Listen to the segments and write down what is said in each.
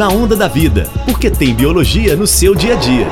Na Onda da Vida, porque tem biologia no seu dia a dia.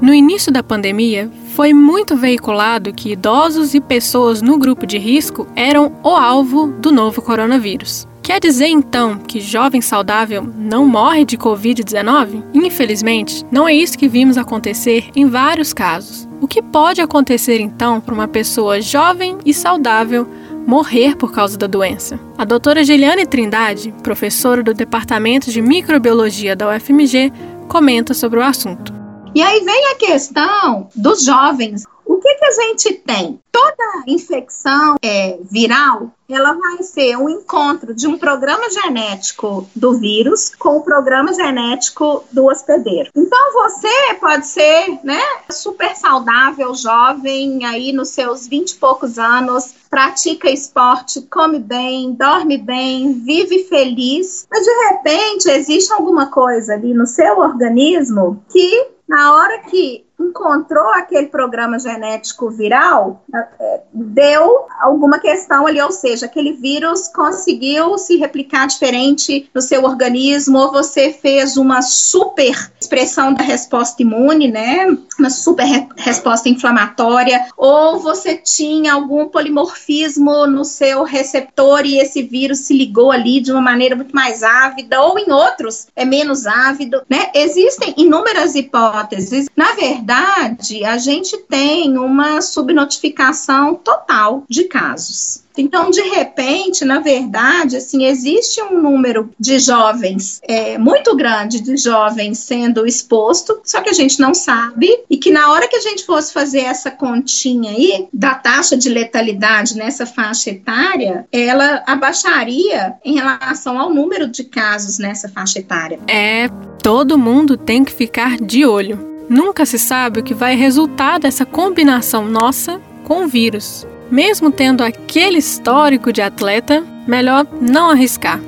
No início da pandemia, foi muito veiculado que idosos e pessoas no grupo de risco eram o alvo do novo coronavírus. Quer dizer então que jovem saudável não morre de Covid-19? Infelizmente, não é isso que vimos acontecer em vários casos. O que pode acontecer então para uma pessoa jovem e saudável morrer por causa da doença? A doutora Giliane Trindade, professora do Departamento de Microbiologia da UFMG, comenta sobre o assunto. E aí vem a questão dos jovens. Que, que a gente tem? Toda infecção é, viral, ela vai ser um encontro de um programa genético do vírus com o programa genético do hospedeiro. Então você pode ser, né, super saudável, jovem, aí nos seus vinte e poucos anos, pratica esporte, come bem, dorme bem, vive feliz, mas de repente existe alguma coisa ali no seu organismo que na hora que encontrou aquele programa genético viral, é, deu alguma questão ali, ou seja, aquele vírus conseguiu se replicar diferente no seu organismo, ou você fez uma super expressão da resposta imune, né? Uma super re resposta inflamatória, ou você tinha algum polimorfismo no seu receptor e esse vírus se ligou ali de uma maneira muito mais ávida, ou em outros é menos ávido, né? Existem inúmeras hipóteses. Na verdade, verdade, a gente tem uma subnotificação total de casos. Então, de repente, na verdade, assim, existe um número de jovens é, muito grande de jovens sendo exposto, só que a gente não sabe e que na hora que a gente fosse fazer essa continha aí da taxa de letalidade nessa faixa etária, ela abaixaria em relação ao número de casos nessa faixa etária. É, todo mundo tem que ficar de olho. Nunca se sabe o que vai resultar dessa combinação nossa com o vírus. Mesmo tendo aquele histórico de atleta, melhor não arriscar.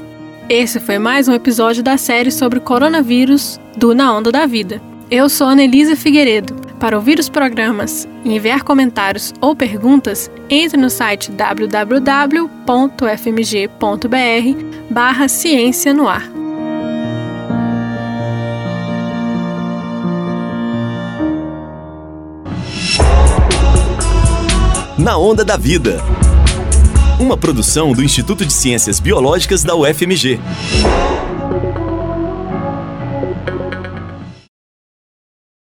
Esse foi mais um episódio da série sobre coronavírus do Na Onda da Vida. Eu sou Anelisa Figueiredo. Para ouvir os programas e enviar comentários ou perguntas, entre no site www.fmg.br barra Ciência no Ar. Na Onda da Vida. Uma produção do Instituto de Ciências Biológicas da UFMG.